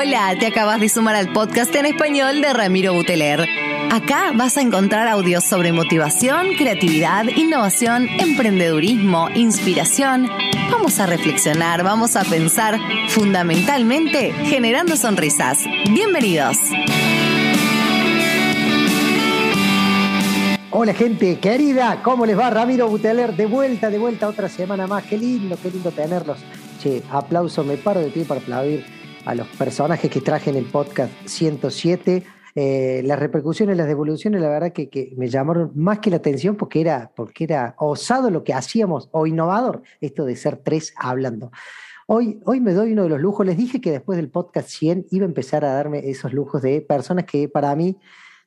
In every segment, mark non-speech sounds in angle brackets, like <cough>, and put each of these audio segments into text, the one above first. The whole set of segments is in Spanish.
Hola, te acabas de sumar al podcast en español de Ramiro Buteler. Acá vas a encontrar audios sobre motivación, creatividad, innovación, emprendedurismo, inspiración. Vamos a reflexionar, vamos a pensar, fundamentalmente generando sonrisas. Bienvenidos. Hola gente querida, ¿cómo les va? Ramiro Buteler, de vuelta, de vuelta otra semana más. Qué lindo, qué lindo tenerlos. Che, aplauso, me paro de pie para aplaudir a los personajes que traje en el podcast 107. Eh, las repercusiones, las devoluciones, la verdad que, me llamaron más que la atención porque era, porque era osado lo que hacíamos o innovador, esto de ser tres hablando. Hoy, hoy me doy uno de los lujos. Les dije que después del podcast 100 iba a empezar a darme esos lujos de personas que para mí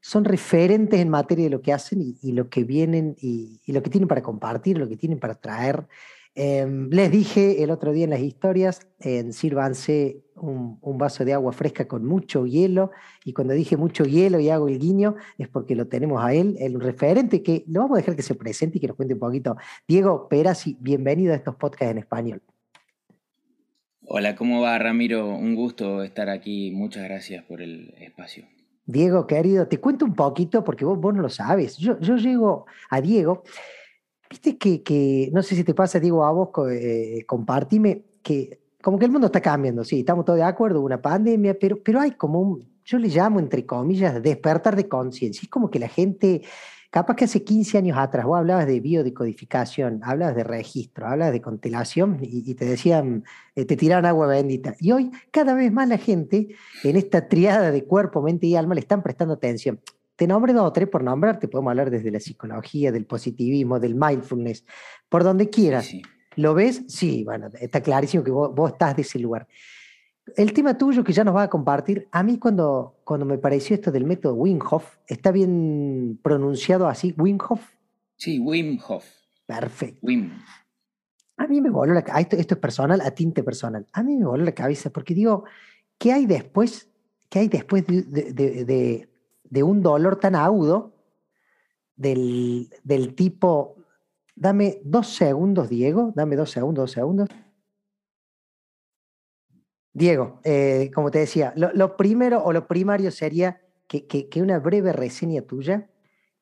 son referentes en materia de lo que hacen y, lo que vienen y, lo que tienen para compartir, lo que tienen para traer. Em, les dije el otro día en las historias, en sírvanse un, un, vaso de agua fresca con mucho hielo, y cuando dije mucho hielo y hago el guiño, es porque lo tenemos a él, el referente, que lo vamos a dejar que se presente y que nos cuente un poquito. Diego Perazzi, bienvenido a estos podcasts en español. Hola, ¿cómo va Ramiro? Un gusto estar aquí, muchas gracias por el espacio. Diego, querido, te cuento un poquito porque vos, vos no lo sabes. Yo, yo llego a Diego, viste que, que, no sé si te pasa, Diego, a vos, eh, compartime, que como que el mundo está cambiando, sí, estamos todos de acuerdo, una pandemia, pero, pero hay como un, yo le llamo, entre comillas, despertar de conciencia. Es como que la gente Capaz que hace 15 años atrás vos hablabas de biodecodificación, hablabas de registro, hablabas de constelación y, te decían, eh, te tiraron agua bendita. Y hoy cada vez más la gente en esta triada de cuerpo, mente y alma le están prestando atención. Te nombre dos o tres por nombrarte, podemos hablar desde la psicología, del positivismo, del mindfulness, por donde quieras. ¿Lo ves? Sí, bueno, está clarísimo que vos, vos estás de ese lugar. El tema tuyo que ya nos va a compartir, a mí cuando, cuando me pareció esto del método Wim Hof, ¿está bien pronunciado así, Wim Hof? Sí, Wim Hof. Perfecto. Wim. A mí me voló la cabeza, esto, es personal, a tinte personal. A mí me voló la cabeza porque digo, ¿qué hay después? ¿Qué hay después de, de, un dolor tan agudo del, del tipo, dame dos segundos, Diego, dame dos segundos, dos segundos. Diego, eh, como te decía, lo, primero o lo primario sería que, que, una breve reseña tuya,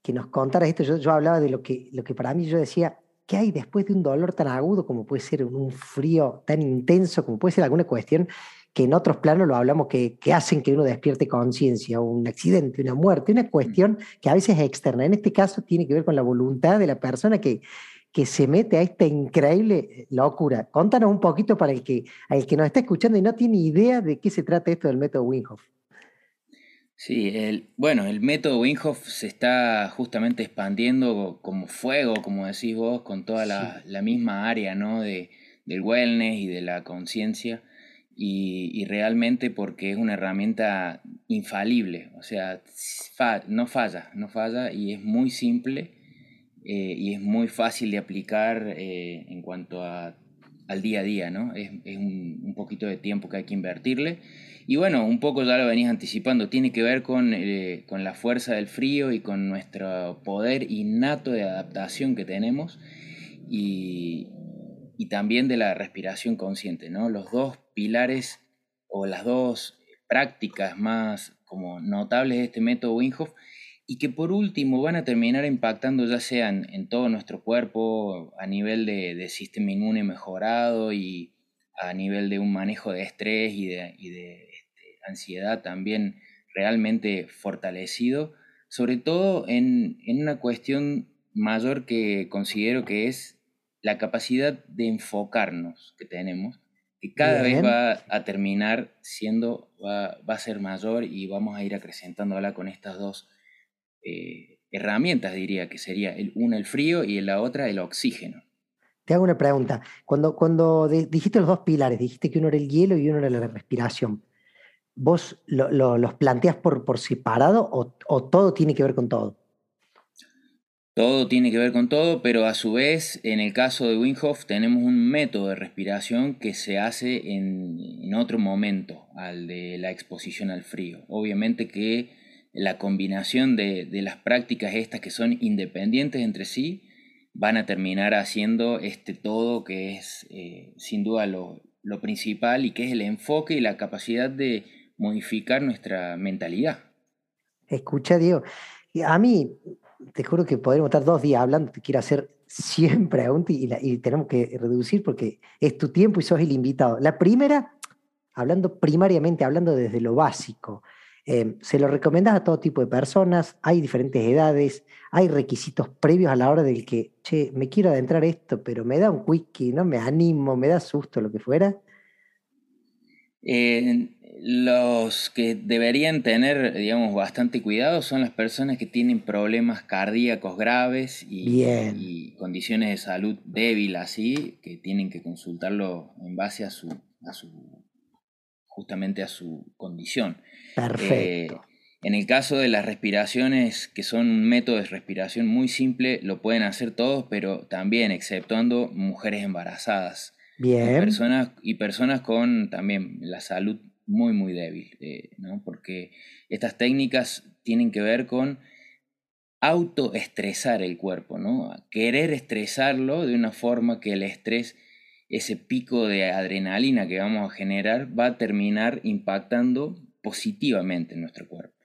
que nos contaras esto. Yo, yo hablaba de lo que, lo que para mí yo decía, ¿qué hay después de un dolor tan agudo como puede ser un frío tan intenso, como puede ser alguna cuestión que en otros planos lo hablamos que, que hacen que uno despierte conciencia, un accidente, una muerte, una cuestión que a veces es externa. En este caso tiene que ver con la voluntad de la persona que, que se mete a esta increíble eh, locura. Contanos un poquito para el que, el que nos está escuchando y no tiene idea de qué se trata esto del método Winghoff. Sí, el, bueno, el método Winghoff se está justamente expandiendo como fuego, como decís vos, con toda la, misma área ¿no? de, del wellness y de la conciencia. Y, realmente porque es una herramienta infalible, o sea, no falla, no falla y es muy simple eh, y es muy fácil de aplicar eh, en cuanto a, al día a día, ¿no? Es, es un, un, poquito de tiempo que hay que invertirle. Y bueno, un poco ya lo venís anticipando, tiene que ver con, eh, con la fuerza del frío y con nuestro poder innato de adaptación que tenemos y, y también de la respiración consciente, ¿no? Los dos pilares o las dos prácticas más como notables de este método Wim y que por último van a terminar impactando ya sea en, todo nuestro cuerpo a nivel de, sistema inmune mejorado y a nivel de un manejo de estrés y de, este, ansiedad también realmente fortalecido, sobre todo en, una cuestión mayor que considero que es la capacidad de enfocarnos que tenemos, que cada vez va a terminar siendo, va, va, a ser mayor y vamos a ir acrecentándola con estas dos eh, herramientas, diría que sería el, una el frío y la otra el oxígeno. Te hago una pregunta. Cuando, cuando dijiste los dos pilares, dijiste que uno era el hielo y uno era la respiración, ¿vos los planteas por, por separado o, todo tiene que ver con todo? Todo tiene que ver con todo, pero a su vez, en el caso de Wim tenemos un método de respiración que se hace en, otro momento al de la exposición al frío. Obviamente que la combinación de, las prácticas estas que son independientes entre sí van a terminar haciendo este todo que es eh, sin duda lo, principal y que es el enfoque y la capacidad de modificar nuestra mentalidad. Escucha, Diego, a mí, te juro que podríamos estar dos días hablando, te quiero hacer 100 preguntas y, tenemos que reducir porque es tu tiempo y sos el invitado. La primera, hablando primariamente, hablando desde lo básico, eh, se lo recomiendas a todo tipo de personas, hay diferentes edades, hay requisitos previos a la hora del que, che, me quiero adentrar esto, pero me da un wiki, no me animo, me da susto, lo que fuera. Eh, los que deberían tener, digamos, bastante cuidado son las personas que tienen problemas cardíacos graves y, y condiciones de salud débil así, que tienen que consultarlo en base a su, a su justamente a su condición. Perfecto. Eh, en el caso de las respiraciones, que son un método de respiración muy simple, lo pueden hacer todos, pero también exceptuando mujeres embarazadas. Bien. Y personas, y personas con también la salud muy, muy débil, eh, ¿no? Porque estas técnicas tienen que ver con autoestresar el cuerpo, ¿no? Querer estresarlo de una forma que el estrés ese pico de adrenalina que vamos a generar va a terminar impactando positivamente en nuestro cuerpo.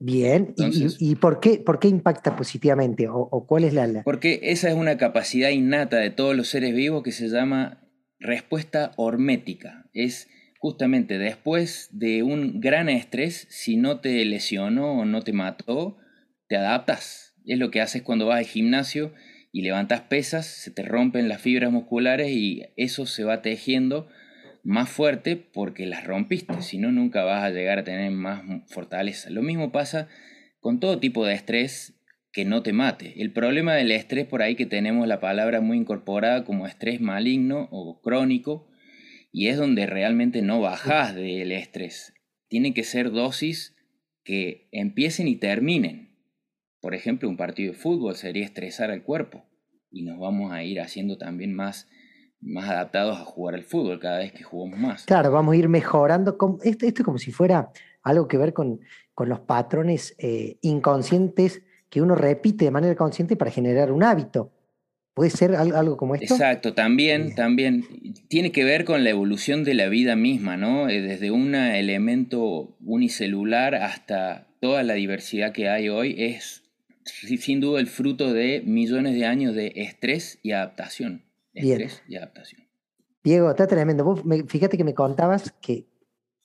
Bien, ¿Y, por, qué, por qué impacta positivamente? ¿O, cuál es la, Porque esa es una capacidad innata de todos los seres vivos que se llama respuesta hormética. Es justamente después de un gran estrés, si no te lesionó o no te mató, te adaptas. Es lo que haces cuando vas al gimnasio y levantas pesas, se te rompen las fibras musculares y eso se va tejiendo más fuerte porque las rompiste, si no nunca vas a llegar a tener más fortaleza. Lo mismo pasa con todo tipo de estrés que no te mate. El problema del estrés por ahí que tenemos la palabra muy incorporada como estrés maligno o crónico y es donde realmente no bajas del estrés. Tiene que ser dosis que empiecen y terminen. Por ejemplo, un partido de fútbol sería estresar al cuerpo y nos vamos a ir haciendo también más, más adaptados a jugar al fútbol cada vez que jugamos más. Claro, vamos a ir mejorando. Esto, esto es como si fuera algo que ver con, con los patrones eh, inconscientes que uno repite de manera consciente para generar un hábito. ¿Puede ser algo como esto? Exacto, también, también tiene que ver con la evolución de la vida misma, ¿no? Eh, desde un elemento unicelular hasta toda la diversidad que hay hoy es sin duda el fruto de millones de años de estrés y adaptación. Estrés y adaptación. Diego, está tremendo. fíjate que me contabas que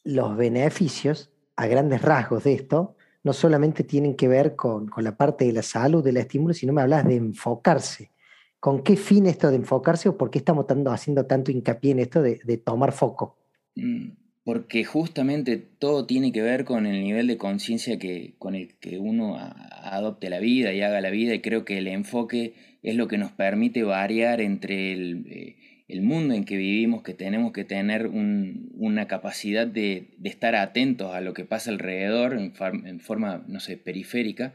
los beneficios, a grandes rasgos de esto, no solamente tienen que ver con, la parte de la salud, del estímulo, sino me hablas de enfocarse. ¿Con qué fin esto de enfocarse o por qué estamos haciendo tanto hincapié en esto de, tomar foco? Mm, porque justamente todo tiene que ver con el nivel de conciencia que, con el que uno adopte la vida y haga la vida y creo que el enfoque es lo que nos permite variar entre el, eh, mundo en que vivimos, que tenemos que tener una capacidad de, estar atentos a lo que pasa alrededor en, forma, no sé, periférica,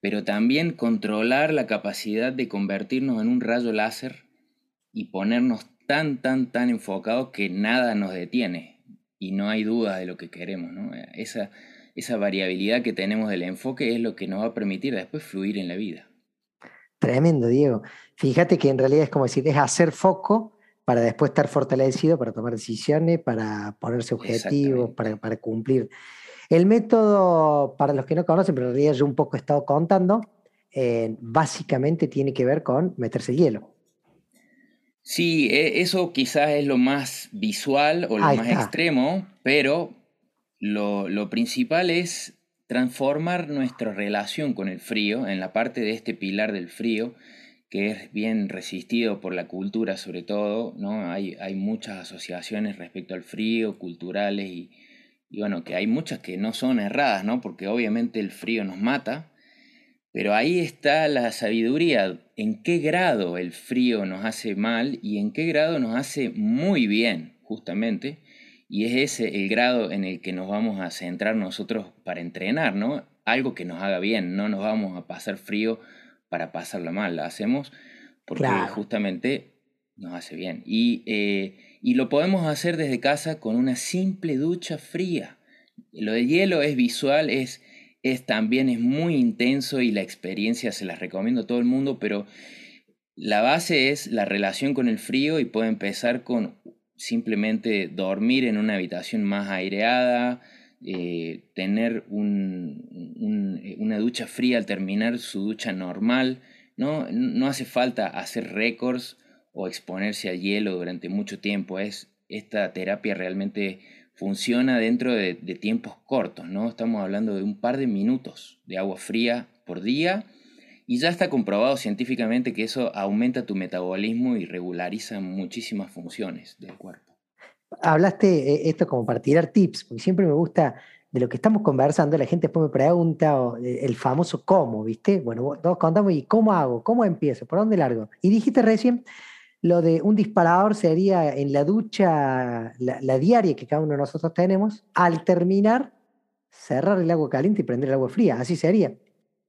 pero también controlar la capacidad de convertirnos en un rayo láser y ponernos tan, tan, tan enfocados que nada nos detiene y no hay duda de lo que queremos. ¿no? Esa, esa variabilidad que tenemos del enfoque es lo que nos va a permitir después fluir en la vida. Tremendo, Diego. Fíjate que en realidad es como decir, es hacer foco para después estar fortalecido, para tomar decisiones, para ponerse objetivos, para, para, cumplir. El método, para los que no conocen, pero en realidad yo un poco he estado contando, eh, básicamente tiene que ver con meterse hielo. Sí, e, eso quizás es lo más visual o lo más extremo, pero lo, principal es transformar nuestra relación con el frío en la parte de este pilar del frío, que es bien resistido por la cultura sobre todo, ¿no? Hay, hay muchas asociaciones respecto al frío, culturales, y, y, bueno, que hay muchas que no son erradas, ¿no? Porque obviamente el frío nos mata, pero ahí está la sabiduría, en qué grado el frío nos hace mal y en qué grado nos hace muy bien, justamente. Y es ese el grado en el que nos vamos a centrar nosotros para entrenar, ¿no? Algo que nos haga bien, no nos vamos a pasar frío para pasarlo mal, lo hacemos porque justamente nos hace bien. Y, eh, y lo podemos hacer desde casa con una simple ducha fría. Lo del hielo es visual, es es también es muy intenso y la experiencia se las recomiendo a todo el mundo, pero la base es la relación con el frío y puede empezar con simplemente dormir en una habitación más aireada, eh, tener una ducha fría al terminar su ducha normal. ¿no? no hace falta hacer récords o exponerse al hielo durante mucho tiempo. Es, esta terapia realmente funciona dentro de, tiempos cortos, ¿no? Estamos hablando de un par de minutos de agua fría por día y ya está comprobado científicamente que eso aumenta tu metabolismo y regulariza muchísimas funciones del cuerpo. Hablaste eh, esto como para tirar tips, porque siempre me gusta de lo que estamos conversando, la gente después me pregunta eh, el famoso cómo, ¿viste? Bueno, todos contamos, ¿y cómo hago? ¿Cómo empiezo? ¿Por dónde largo? Y dijiste recién lo de un disparador sería en la ducha, la, diaria que cada uno de nosotros tenemos, al terminar, cerrar el agua caliente y prender el agua fría. Así sería.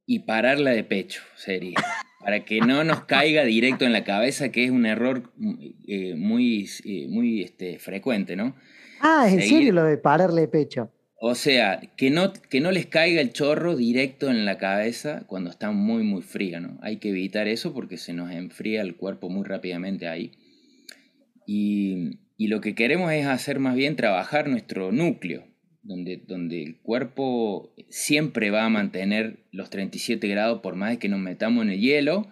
Y pararla de pecho sería. <laughs> para que no nos caiga directo en la cabeza, que es un error eh, muy, eh, muy este, frecuente, ¿no? Ah, ¿en serio lo de pararle pecho? O sea, que no, que no les caiga el chorro directo en la cabeza cuando está muy, muy fría, ¿no? Hay que evitar eso porque se nos enfría el cuerpo muy rápidamente ahí. Y, lo que queremos es hacer más bien trabajar nuestro núcleo, donde, donde el cuerpo siempre va a mantener los 37 grados por más que nos metamos en el hielo.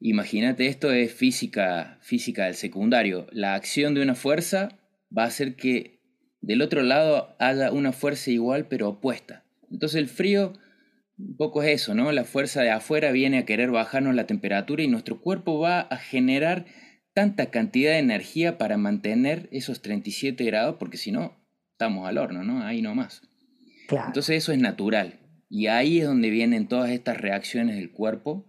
Imagínate, esto es física, física del secundario. La acción de una fuerza va a hacer que del otro lado haya una fuerza igual pero opuesta. Entonces el frío un poco es eso, ¿no? La fuerza de afuera viene a querer bajarnos la temperatura y nuestro cuerpo va a generar tanta cantidad de energía para mantener esos 37 grados, porque si no, estamos al horno, ¿no? Ahí nomás. Claro. Entonces eso es natural. Y ahí es donde vienen todas estas reacciones del cuerpo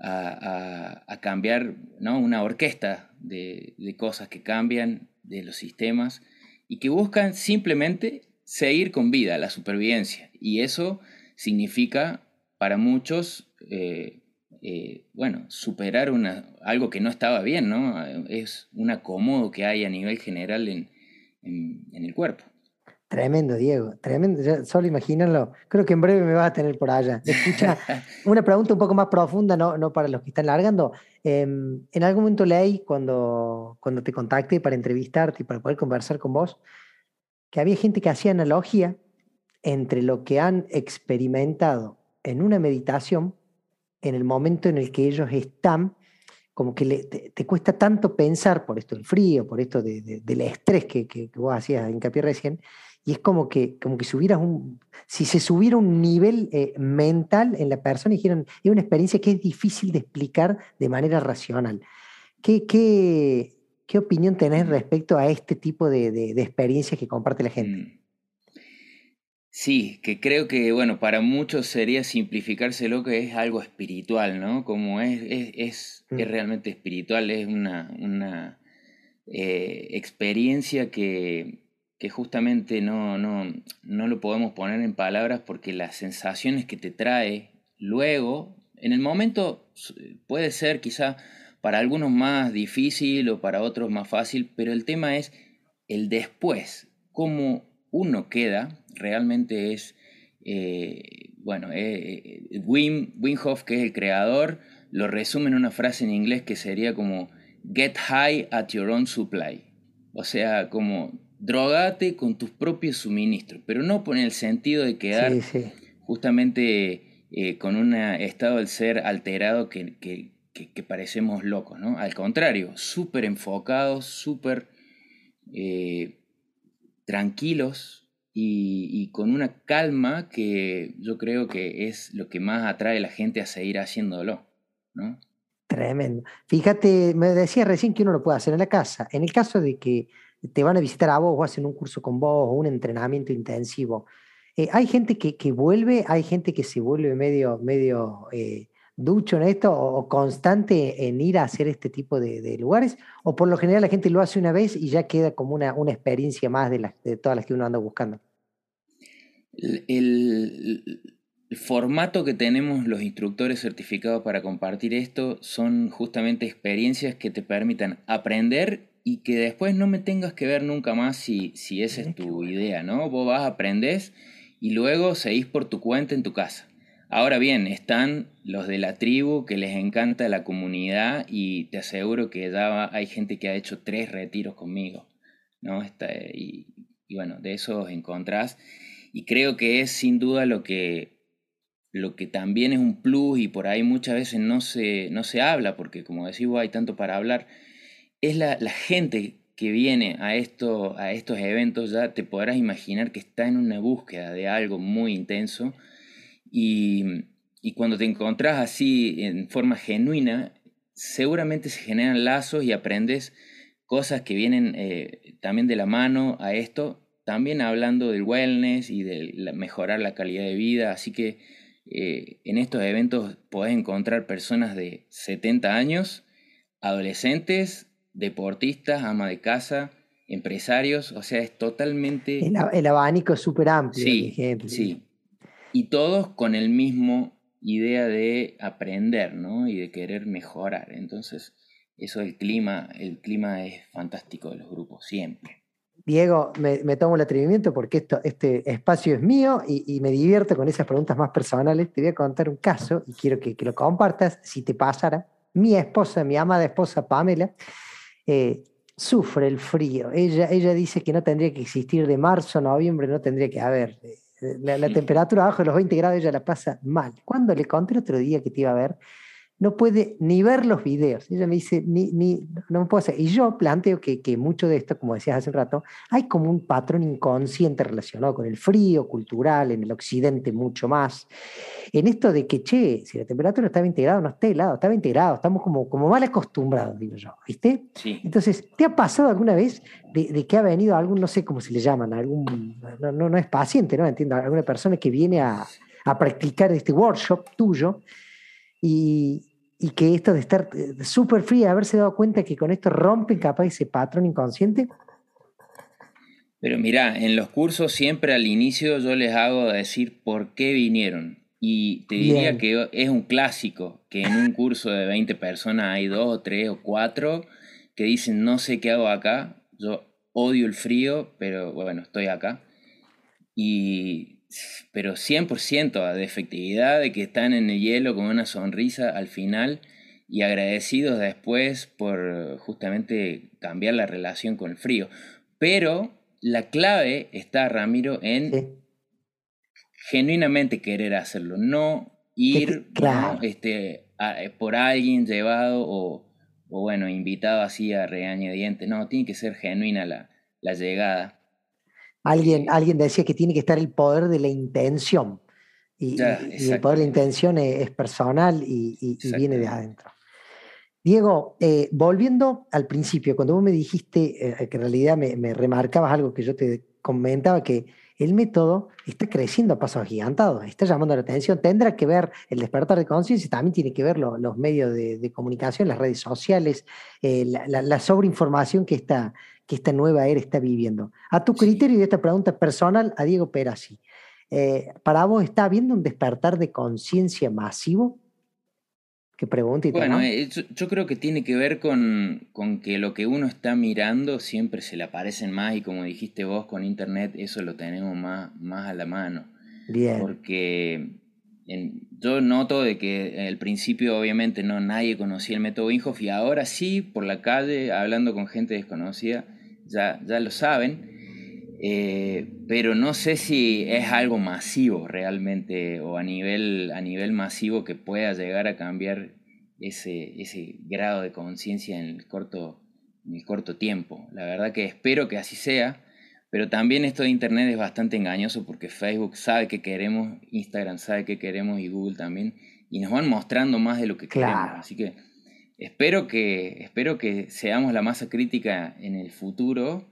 a, cambiar, ¿no? Una orquesta de, de cosas que cambian, de los sistemas y que buscan simplemente seguir con vida, la supervivencia. Y eso significa para muchos, eh, eh, bueno, superar una, algo que no estaba bien, ¿no? Es un acomodo que hay a nivel general en, el cuerpo. Tremendo, Diego, tremendo. solo imagínalo. Creo que en breve me vas a tener por allá. Escucha, <laughs> una pregunta un poco más profunda, no, no para los que están largando. Em, en algún momento leí cuando, cuando te contacté para entrevistarte y para poder conversar con vos, que había gente que hacía analogía entre lo que han experimentado en una meditación, en el momento en el que ellos están, como que te, cuesta tanto pensar por esto del frío, por esto del estrés que, que, que vos hacías hincapié recién, y es como que, como que subieras un, si se subiera un nivel eh, mental en la persona y dijeran, es una experiencia que es difícil de explicar de manera racional. ¿Qué, qué, qué opinión tenés respecto a este tipo de, de, experiencias que comparte la gente? Sí, que creo que, bueno, para muchos sería simplificarse lo que es algo espiritual, ¿no? Como es, es, es, mm. realmente espiritual, es una, una eh, experiencia que, que justamente no, no, no lo podemos poner en palabras porque las sensaciones que te trae luego, en el momento puede ser quizá para algunos más difícil o para otros más fácil, pero el tema es el después, cómo uno queda, realmente es, eh, bueno, eh, eh, Wim, Wim Hof, que es el creador, lo resume en una frase en inglés que sería como, get high at your own supply. O sea, como drogate con tus propios suministros, pero no por el sentido de quedar justamente eh, con un estado del ser alterado que, que, parecemos locos, ¿no? Al contrario, súper enfocados, súper eh, tranquilos y, con una calma que yo creo que es lo que más atrae a la gente a seguir haciéndolo, ¿no? Tremendo. Fíjate, me decía recién que uno lo puede hacer en la casa. En el caso de que te van a visitar a vos o hacen un curso con vos o un entrenamiento intensivo. Eh, hay gente que, que, vuelve, hay gente que se vuelve medio, medio eh, ducho en esto o, constante en ir a hacer este tipo de, lugares, o por lo general la gente lo hace una vez y ya queda como una, una experiencia más de, las, de todas las que uno anda buscando. El, el formato que tenemos los instructores certificados para compartir esto son justamente experiencias que te permitan aprender y que después no me tengas que ver nunca más si, si esa es tu idea, ¿no? Vos vas, aprendés y luego seguís por tu cuenta en tu casa. Ahora bien, están los de la tribu que les encanta la comunidad y te aseguro que ya hay gente que ha hecho tres retiros conmigo, ¿no? y, y, bueno, de esos encontrás. y creo que es sin duda lo que, lo que también es un plus y por ahí muchas veces no se, no se habla, porque como decís hay tanto para hablar, es la, la gente que viene a, esto, a estos eventos, ya te podrás imaginar que está en una búsqueda de algo muy intenso y, y cuando te encontrás así en forma genuina, seguramente se generan lazos y aprendes cosas que vienen eh, también de la mano a esto, también hablando del wellness y de mejorar la calidad de vida, así que eh, en estos eventos podés encontrar personas de 70 años, adolescentes, deportistas, ama de casa, empresarios, o sea, es totalmente... El, abanico es súper amplio. Sí, sí. Y todos con el mismo idea de aprender, ¿no? Y de querer mejorar. Entonces, eso el clima, el clima es fantástico de los grupos, siempre. Diego, me, tomo el atrevimiento porque esto, este espacio es mío y, me divierto con esas preguntas más personales. Te voy a contar un caso y quiero que, que lo compartas. Si te pasara, mi esposa, mi amada esposa Pamela, eh, sufre el frío. Ella, ella dice que no tendría que existir de marzo noviembre, no tendría que haber. Eh, la, la temperatura abajo de los 20 grados ella la pasa mal. Cuando le conté el otro día que te iba a ver, no puede ni ver los videos. Ella me dice, ni, ni, no me puedo hacer. Y yo planteo que, que, mucho de esto, como decías hace un rato, hay como un patrón inconsciente relacionado con el frío cultural, en el occidente mucho más. En esto de que, che, si la temperatura está 20 grados, no está helado, está 20 grados, estamos como, como mal acostumbrados, digo yo, ¿viste? Sí. Entonces, ¿te ha pasado alguna vez de, de, que ha venido algún, no sé cómo se le llaman, algún, no, no, no es paciente, ¿no? Entiendo, alguna persona que viene a, a practicar este workshop tuyo y, y que esto de estar eh, súper fría, haberse dado cuenta que con esto rompen capaz ese patrón inconsciente? Pero mira, en los cursos siempre al inicio yo les hago decir por qué vinieron. Y te diría que es un clásico que en un curso de 20 personas hay dos o tres o cuatro que dicen no sé qué hago acá, yo odio el frío, pero bueno, estoy acá. Y pero 100% de efectividad, de que están en el hielo con una sonrisa al final y agradecidos después por justamente cambiar la relación con el frío. Pero la clave está, Ramiro, en genuinamente querer hacerlo, no ir este, por alguien llevado o, bueno, invitado así a regañadientes. No, tiene que ser genuina la, la llegada. Alguien, alguien decía que tiene que estar el poder de la intención. Y, el poder de la intención es, personal y, viene de adentro. Diego, eh, volviendo al principio, cuando vos me dijiste eh, que en realidad me, remarcabas algo que yo te comentaba, que el método está creciendo a pasos agigantados, está llamando la atención, tendrá que ver el despertar de conciencia, también tiene que ver los medios de, comunicación, las redes sociales, eh, la, la, sobreinformación que está, que esta nueva era está viviendo. A tu criterio y esta pregunta personal a Diego Perazzi, eh, ¿para vos está habiendo un despertar de conciencia masivo? ¿Qué pregunta? Bueno, eh, yo, creo que tiene que ver con, con, que lo que uno está mirando siempre se le aparecen más y como dijiste vos con internet, eso lo tenemos más, más a la mano. Bien. Porque yo noto de que al principio obviamente no nadie conocía el método Inhoff y ahora sí, por la calle, hablando con gente desconocida, ya, ya lo saben, eh, pero no sé si es algo masivo realmente o a nivel, a nivel masivo que pueda llegar a cambiar ese, ese grado de conciencia en, el corto, en el corto tiempo. La verdad que espero que así sea, pero también esto de Internet es bastante engañoso porque Facebook sabe que queremos, Instagram sabe que queremos y Google también, y nos van mostrando más de lo que queremos. Así que Espero que, espero que seamos la masa crítica en el futuro,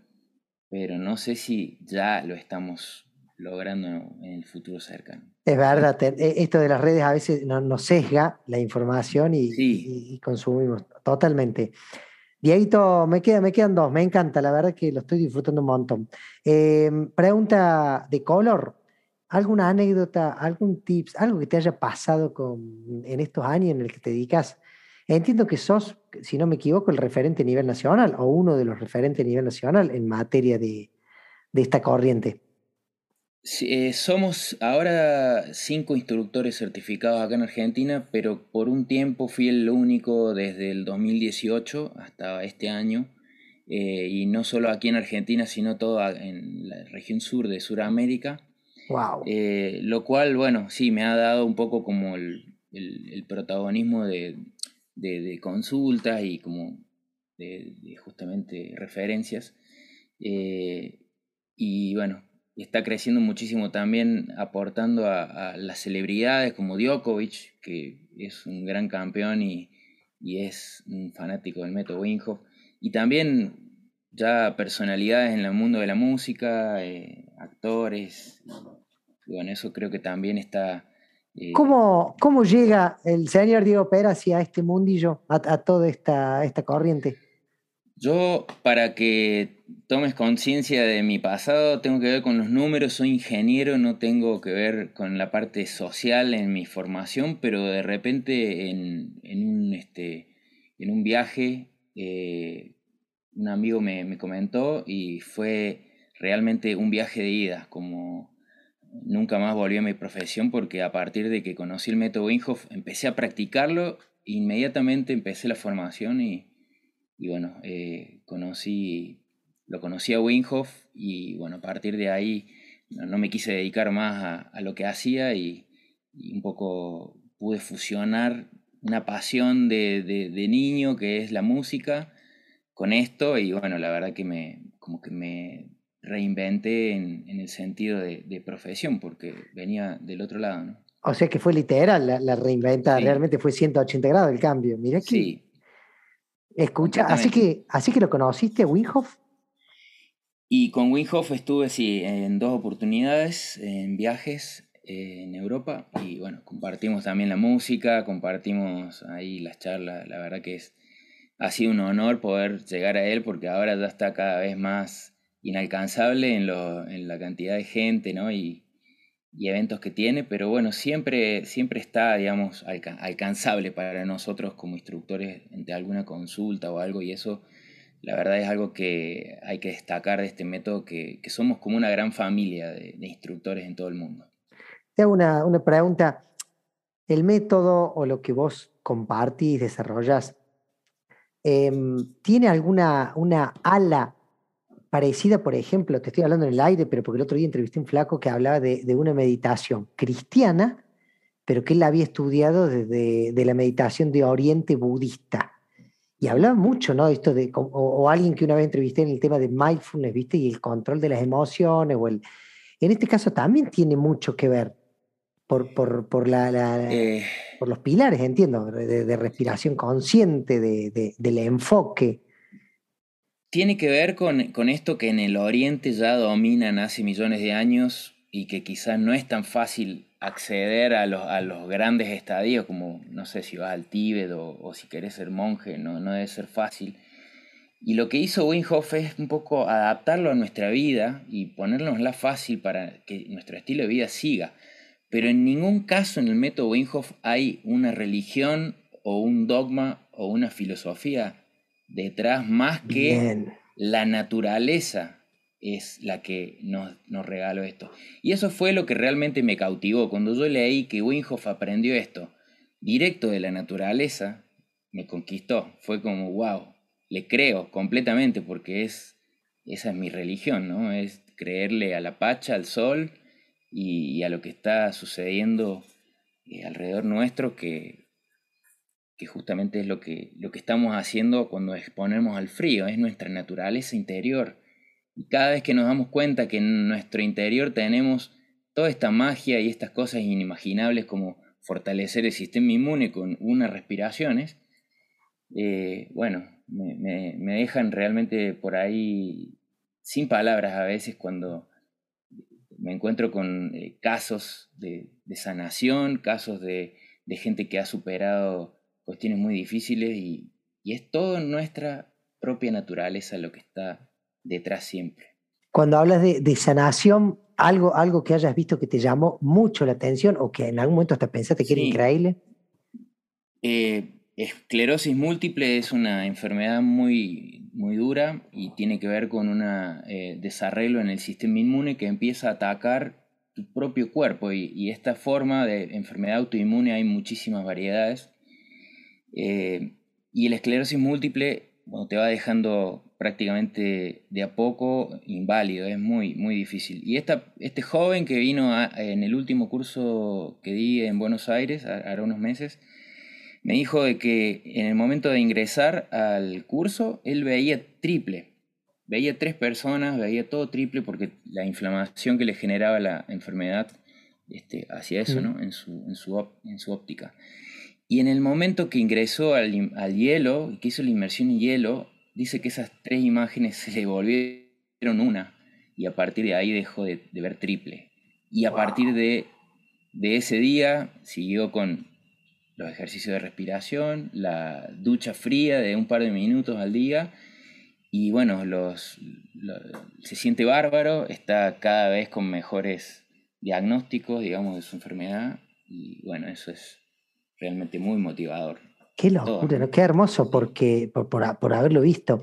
pero no sé si ya lo estamos logrando en el futuro cercano. Es verdad, e, esto de las redes a veces nos sesga la información y, consumimos totalmente. Dieguito, me, queda, me quedan dos, me encanta, la verdad que lo estoy disfrutando un montón. Em, pregunta de color, ¿alguna anécdota, algún tips, algo que te haya pasado con, en estos años en el que te dedicas Entiendo que sos, si no me equivoco, el referente a nivel nacional o uno de los referentes a nivel nacional en materia de, esta corriente. Eh, somos ahora cinco instructores certificados acá en Argentina, pero por un tiempo fui el único desde el 2018 hasta este año, eh, y no solo aquí en Argentina, sino toda en la región sur de Sudamérica. Wow. Eh, lo cual, bueno, sí, me ha dado un poco como el, protagonismo de, de, consultas y como justamente referencias. Eh, y bueno, está creciendo muchísimo también aportando a, las celebridades como Djokovic, que es un gran campeón y, y es un fanático del método Winghoff. Y también ya personalidades en el mundo de la música, eh, actores. bueno, eso creo que también está... ¿Cómo, ¿Cómo, llega el señor Diego Pérez hacia este mundillo, a, a toda esta, esta corriente? Yo, para que tomes conciencia de mi pasado, tengo que ver con los números, soy ingeniero, no tengo que ver con la parte social en mi formación, pero de repente en, en un, este, en un viaje eh, un amigo me, me, comentó y fue realmente un viaje de ida, como nunca más volví a mi profesión porque a partir de que conocí el método Winghoff empecé a practicarlo, inmediatamente empecé la formación y y bueno, eh, conocí, lo conocí a Winghoff y bueno, a partir de ahí no, me quise dedicar más a, lo que hacía y, un poco pude fusionar una pasión de, de, niño que es la música con esto y bueno, la verdad que me, como que me reinventé en, en el sentido de, de, profesión porque venía del otro lado, ¿no? O sea que fue literal la, la reinventa, realmente fue 180 grados el cambio. Mira que sí, Escucha, así que, así que lo conociste, Winghoff. Y con Winghoff estuve, sí, en dos oportunidades, en viajes eh, en Europa. Y bueno, compartimos también la música, compartimos ahí las charlas. La verdad que es, ha sido un honor poder llegar a él porque ahora ya está cada vez más inalcanzable en, la cantidad de gente. Y, y eventos que tiene, pero bueno, siempre, siempre está, digamos, alcanzable para nosotros como instructores ante alguna consulta o algo, y eso la verdad es algo que hay que destacar de este método, que, que somos como una gran familia de, instructores en todo el mundo. Te hago una, una, pregunta. ¿El método o lo que vos compartís, desarrollas, em, tiene alguna una ala parecida, por ejemplo, te estoy hablando en el aire, pero porque el otro día entrevisté a un flaco que hablaba de, una meditación cristiana, pero que él había estudiado desde de la meditación de Oriente budista. Y hablaba mucho, ¿no? Esto de, o, alguien que una vez entrevisté en el tema de mindfulness, ¿viste? Y el control de las emociones, o el, en este caso también tiene mucho que ver por, por, por, la, eh. por los pilares, entiendo, de, respiración consciente, de, del enfoque tiene que ver con, con, esto que en el Oriente ya dominan hace millones de años y que quizás no es tan fácil acceder a los, a los grandes estadios, como no sé si vas al Tíbet o, si querés ser monje, no, no debe ser fácil. Y lo que hizo Winghoff es un poco adaptarlo a nuestra vida y ponernosla fácil para que nuestro estilo de vida siga. Pero en ningún caso en el método Winghoff hay una religión o un dogma o una filosofía detrás más que la naturaleza es la que nos, nos, regaló esto. Y eso fue lo que realmente me cautivó. Cuando yo leí que Winghoff aprendió esto directo de la naturaleza, me conquistó. Fue como, wow, le creo completamente porque es, esa es mi religión, ¿no? Es creerle a la pacha, al sol y, a lo que está sucediendo eh, alrededor nuestro que, que justamente es lo que, lo que estamos haciendo cuando exponemos al frío, es nuestra naturaleza interior. Y cada vez que nos damos cuenta que en nuestro interior tenemos toda esta magia y estas cosas inimaginables como fortalecer el sistema inmune con unas respiraciones, eh, bueno, me, dejan realmente por ahí sin palabras a veces cuando me encuentro con eh, casos de, sanación, casos de, de gente que ha superado cuestiones muy difíciles y, es todo nuestra propia naturaleza lo que está detrás siempre. Cuando hablas de, sanación, algo, algo que hayas visto que te llamó mucho la atención o que en algún momento hasta pensaste que era increíble. Eh, esclerosis múltiple es una enfermedad muy, muy dura y tiene que ver con un eh, desarreglo en el sistema inmune que empieza a atacar tu propio cuerpo y, y esta forma de enfermedad autoinmune hay muchísimas variedades eh, y el esclerosis múltiple te va dejando prácticamente de a poco inválido, es muy, muy difícil. Y esta, este joven que vino en el último curso que di en Buenos Aires, hace unos meses, me dijo de que en el momento de ingresar al curso, él veía triple. Veía tres personas, veía todo triple porque la inflamación que le generaba la enfermedad este, hacía eso, ¿no? En su, en su, en su óptica. Y en el momento que ingresó al, al hielo y que hizo la inmersión en hielo, dice que esas tres imágenes se le volvieron una. Y a partir de ahí dejó de, ver triple. Y a partir de, de, ese día siguió con los ejercicios de respiración, la ducha fría de un par de minutos al día. Y bueno, los, se siente bárbaro, está cada vez con mejores diagnósticos, digamos, de su enfermedad. Y bueno, eso es realmente muy motivador. Qué locura, qué hermoso porque, por, haberlo visto.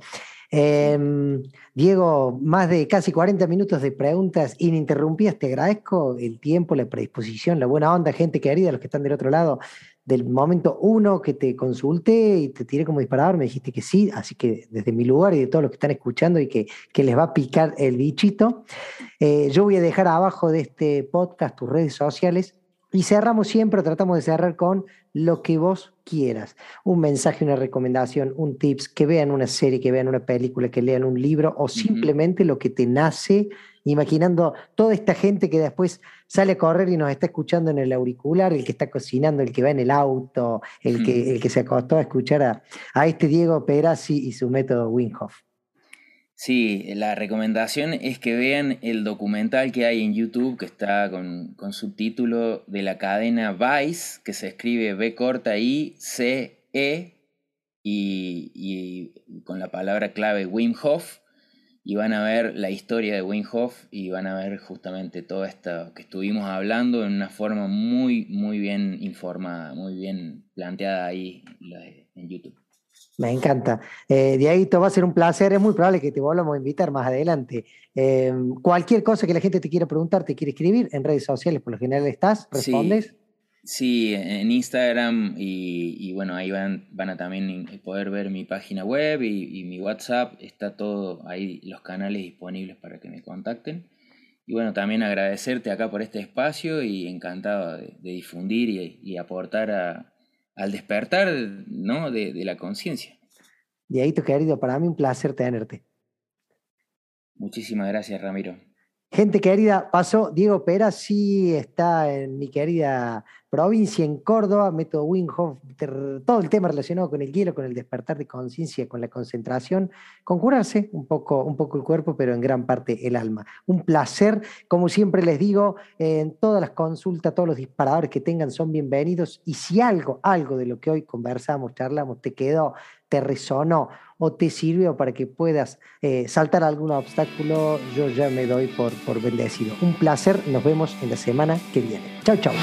Em, Diego, más de casi 40 minutos de preguntas ininterrumpidas. Te agradezco el tiempo, la predisposición, la buena onda, gente querida, los que están del otro lado. Del momento uno que te consulté y te tiré como disparador, me dijiste que sí, así que desde mi lugar y de todos los que están escuchando y que, les va a picar el bichito, eh, yo voy a dejar abajo de este podcast tus redes sociales y cerramos siempre, tratamos de cerrar con lo que vos quieras. Un mensaje, una recomendación, un tips, que vean una serie, que vean una película, que lean un libro o simplemente lo que te nace, imaginando toda esta gente que después sale a correr y nos está escuchando en el auricular, el que está cocinando, el que va en el auto, el, que, el que se acostó a escuchar a, a este Diego Perazzi y su método Winhoff. Sí, la recomendación es que vean el documental que hay en YouTube que está con, subtítulo de la cadena Vice, que se escribe B corta I C E y, con la palabra clave Wim Hof. Y van a ver la historia de Wim Hof y van a ver justamente todo esto que estuvimos hablando en una forma muy, muy bien informada, muy bien planteada ahí en YouTube. Me encanta. Eh, Dieguito, va a ser un placer. Es muy probable que te volvamos a invitar más adelante. Em, cualquier cosa que la gente te quiera preguntar, te quiere escribir en redes sociales, por lo general estás, respondes. Sí, en Instagram y, bueno, ahí van, van a también poder ver mi página web y, mi WhatsApp. Está todo ahí, los canales disponibles para que me contacten. Y bueno, también agradecerte acá por este espacio y encantado de, difundir y aportar a, al despertar ¿no? de, de la conciencia. Dieguito querido, para mí un placer tenerte. Muchísimas gracias, Ramiro. Gente querida, pasó Diego Pera, sí está en mi querida provincia, en Córdoba, método Winghoff, todo el tema relacionado con el hielo, con el despertar de conciencia, con la concentración, con curarse un poco, un poco el cuerpo, pero en gran parte el alma. Un placer, como siempre les digo, en todas las consultas, todos los disparadores que tengan son bienvenidos. Y si algo, algo de lo que hoy conversamos, charlamos, te quedó, te resonó o te sirvió para que puedas eh, saltar algún obstáculo, yo ya me doy por, por bendecido. Un placer, nos vemos en la semana que viene. Chau, chau.